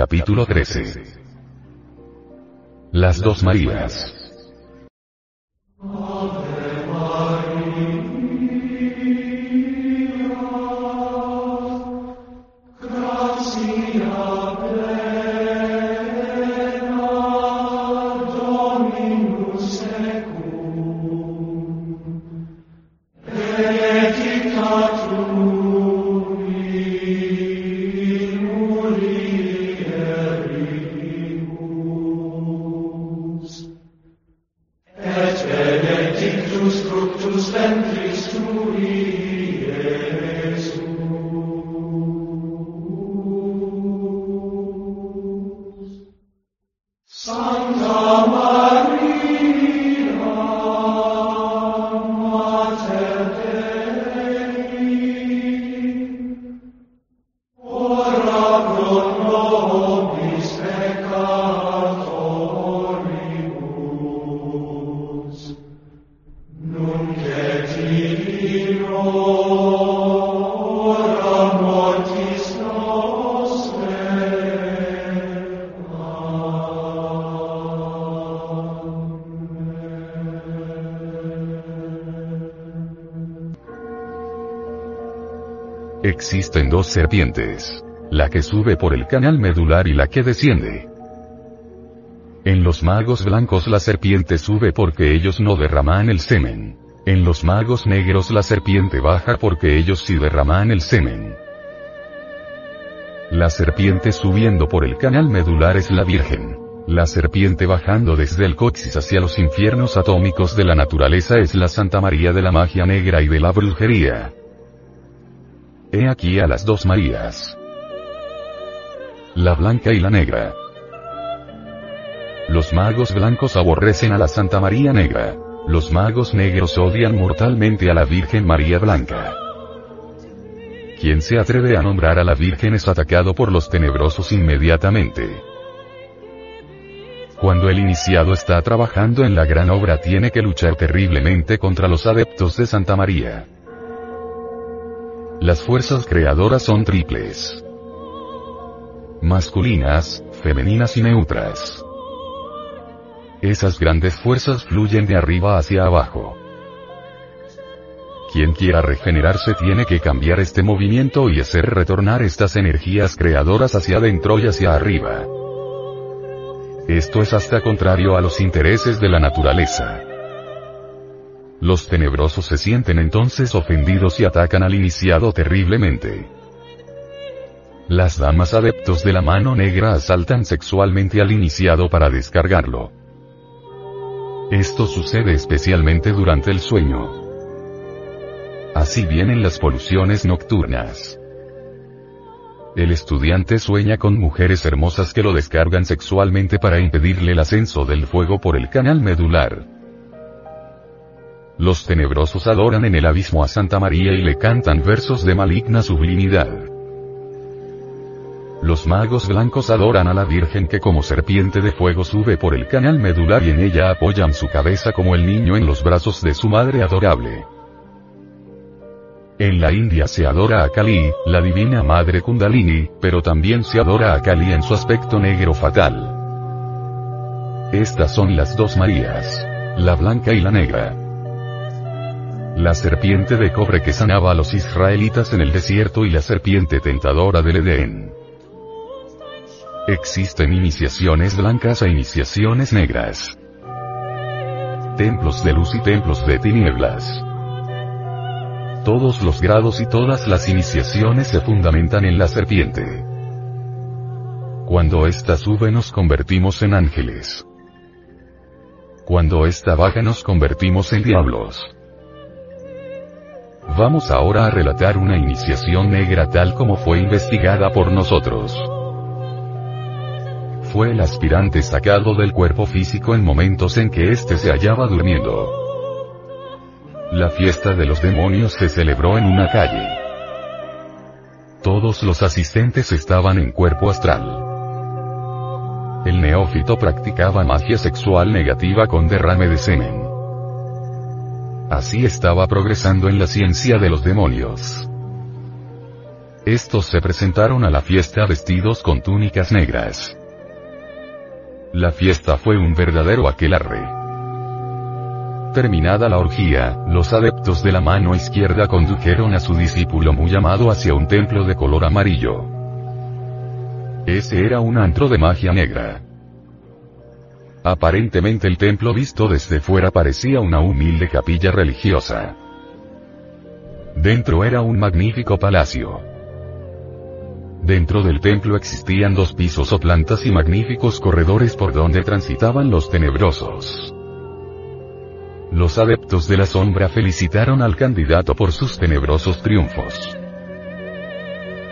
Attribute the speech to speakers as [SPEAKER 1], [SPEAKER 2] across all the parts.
[SPEAKER 1] Capítulo 13. Las dos Marías. Existen dos serpientes. La que sube por el canal medular y la que desciende. En los magos blancos la serpiente sube porque ellos no derraman el semen. En los magos negros la serpiente baja porque ellos sí derraman el semen. La serpiente subiendo por el canal medular es la Virgen. La serpiente bajando desde el coxis hacia los infiernos atómicos de la naturaleza es la Santa María de la magia negra y de la brujería. He aquí a las dos Marías. La blanca y la negra. Los magos blancos aborrecen a la Santa María Negra. Los magos negros odian mortalmente a la Virgen María Blanca. Quien se atreve a nombrar a la Virgen es atacado por los tenebrosos inmediatamente. Cuando el iniciado está trabajando en la gran obra tiene que luchar terriblemente contra los adeptos de Santa María. Las fuerzas creadoras son triples. Masculinas, femeninas y neutras. Esas grandes fuerzas fluyen de arriba hacia abajo. Quien quiera regenerarse tiene que cambiar este movimiento y hacer retornar estas energías creadoras hacia adentro y hacia arriba. Esto es hasta contrario a los intereses de la naturaleza. Los tenebrosos se sienten entonces ofendidos y atacan al iniciado terriblemente. Las damas adeptos de la mano negra asaltan sexualmente al iniciado para descargarlo. Esto sucede especialmente durante el sueño. Así vienen las poluciones nocturnas. El estudiante sueña con mujeres hermosas que lo descargan sexualmente para impedirle el ascenso del fuego por el canal medular. Los tenebrosos adoran en el abismo a Santa María y le cantan versos de maligna sublimidad. Los magos blancos adoran a la Virgen que como serpiente de fuego sube por el canal medular y en ella apoyan su cabeza como el niño en los brazos de su madre adorable. En la India se adora a Kali, la divina madre Kundalini, pero también se adora a Kali en su aspecto negro fatal. Estas son las dos Marías. La blanca y la negra la serpiente de cobre que sanaba a los israelitas en el desierto y la serpiente tentadora del Edén. Existen iniciaciones blancas e iniciaciones negras. Templos de luz y templos de tinieblas. Todos los grados y todas las iniciaciones se fundamentan en la serpiente. Cuando ésta sube nos convertimos en ángeles. Cuando ésta baja nos convertimos en diablos. Vamos ahora a relatar una iniciación negra tal como fue investigada por nosotros. Fue el aspirante sacado del cuerpo físico en momentos en que éste se hallaba durmiendo. La fiesta de los demonios se celebró en una calle. Todos los asistentes estaban en cuerpo astral. El neófito practicaba magia sexual negativa con derrame de semen. Así estaba progresando en la ciencia de los demonios. Estos se presentaron a la fiesta vestidos con túnicas negras. La fiesta fue un verdadero aquelarre. Terminada la orgía, los adeptos de la mano izquierda condujeron a su discípulo muy amado hacia un templo de color amarillo. Ese era un antro de magia negra. Aparentemente el templo visto desde fuera parecía una humilde capilla religiosa. Dentro era un magnífico palacio. Dentro del templo existían dos pisos o plantas y magníficos corredores por donde transitaban los tenebrosos. Los adeptos de la sombra felicitaron al candidato por sus tenebrosos triunfos.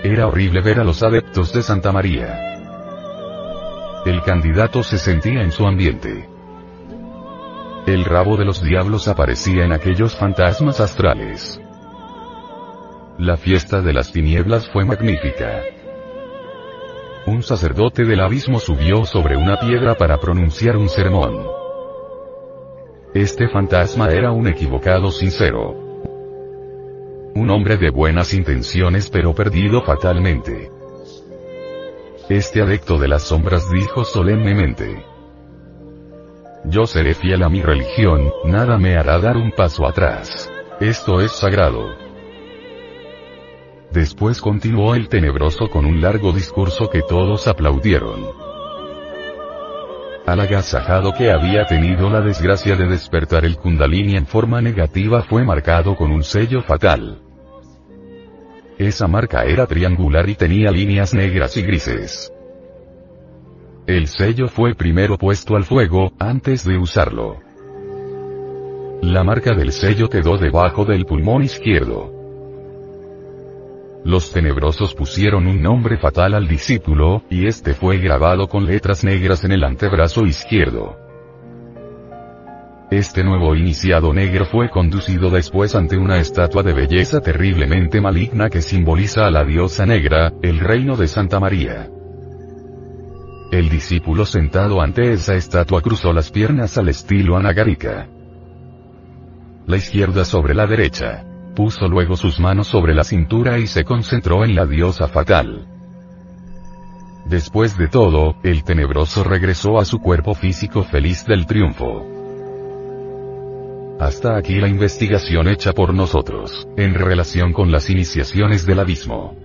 [SPEAKER 1] Era horrible ver a los adeptos de Santa María. El candidato se sentía en su ambiente. El rabo de los diablos aparecía en aquellos fantasmas astrales. La fiesta de las tinieblas fue magnífica. Un sacerdote del abismo subió sobre una piedra para pronunciar un sermón. Este fantasma era un equivocado sincero. Un hombre de buenas intenciones pero perdido fatalmente. Este adecto de las sombras dijo solemnemente. Yo seré fiel a mi religión, nada me hará dar un paso atrás. Esto es sagrado. Después continuó el tenebroso con un largo discurso que todos aplaudieron. Al agasajado que había tenido la desgracia de despertar el kundalini en forma negativa fue marcado con un sello fatal. Esa marca era triangular y tenía líneas negras y grises. El sello fue primero puesto al fuego, antes de usarlo. La marca del sello quedó debajo del pulmón izquierdo. Los tenebrosos pusieron un nombre fatal al discípulo, y este fue grabado con letras negras en el antebrazo izquierdo. Este nuevo iniciado negro fue conducido después ante una estatua de belleza terriblemente maligna que simboliza a la diosa negra, el reino de Santa María. El discípulo sentado ante esa estatua cruzó las piernas al estilo anagárica. La izquierda sobre la derecha. Puso luego sus manos sobre la cintura y se concentró en la diosa fatal. Después de todo, el tenebroso regresó a su cuerpo físico feliz del triunfo. Hasta aquí la investigación hecha por nosotros, en relación con las iniciaciones del abismo.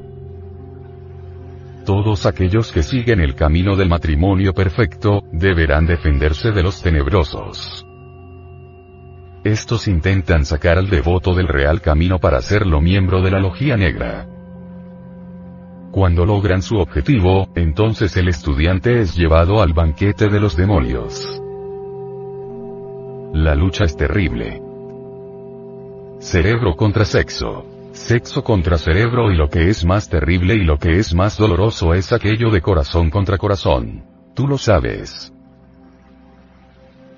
[SPEAKER 1] Todos aquellos que siguen el camino del matrimonio perfecto, deberán defenderse de los tenebrosos. Estos intentan sacar al devoto del real camino para hacerlo miembro de la logía negra. Cuando logran su objetivo, entonces el estudiante es llevado al banquete de los demonios. La lucha es terrible. Cerebro contra sexo. Sexo contra cerebro y lo que es más terrible y lo que es más doloroso es aquello de corazón contra corazón. Tú lo sabes.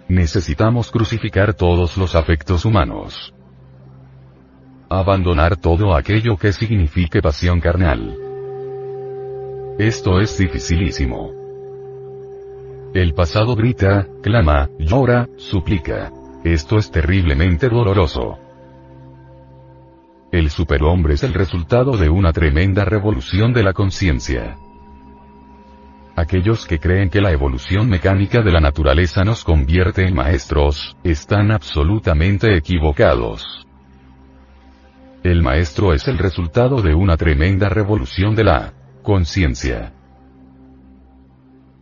[SPEAKER 1] Necesitamos crucificar todos los afectos humanos. Abandonar todo aquello que signifique pasión carnal. Esto es dificilísimo. El pasado grita, clama, llora, suplica. Esto es terriblemente doloroso. El superhombre es el resultado de una tremenda revolución de la conciencia. Aquellos que creen que la evolución mecánica de la naturaleza nos convierte en maestros, están absolutamente equivocados. El maestro es el resultado de una tremenda revolución de la conciencia.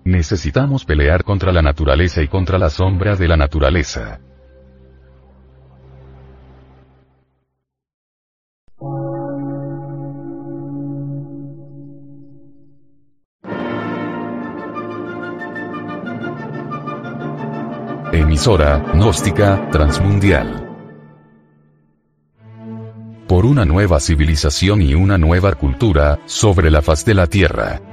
[SPEAKER 1] Necesitamos pelear contra la naturaleza y contra las sombras de la naturaleza. Emisora, gnóstica, transmundial. Por una nueva civilización y una nueva cultura, sobre la faz de la Tierra.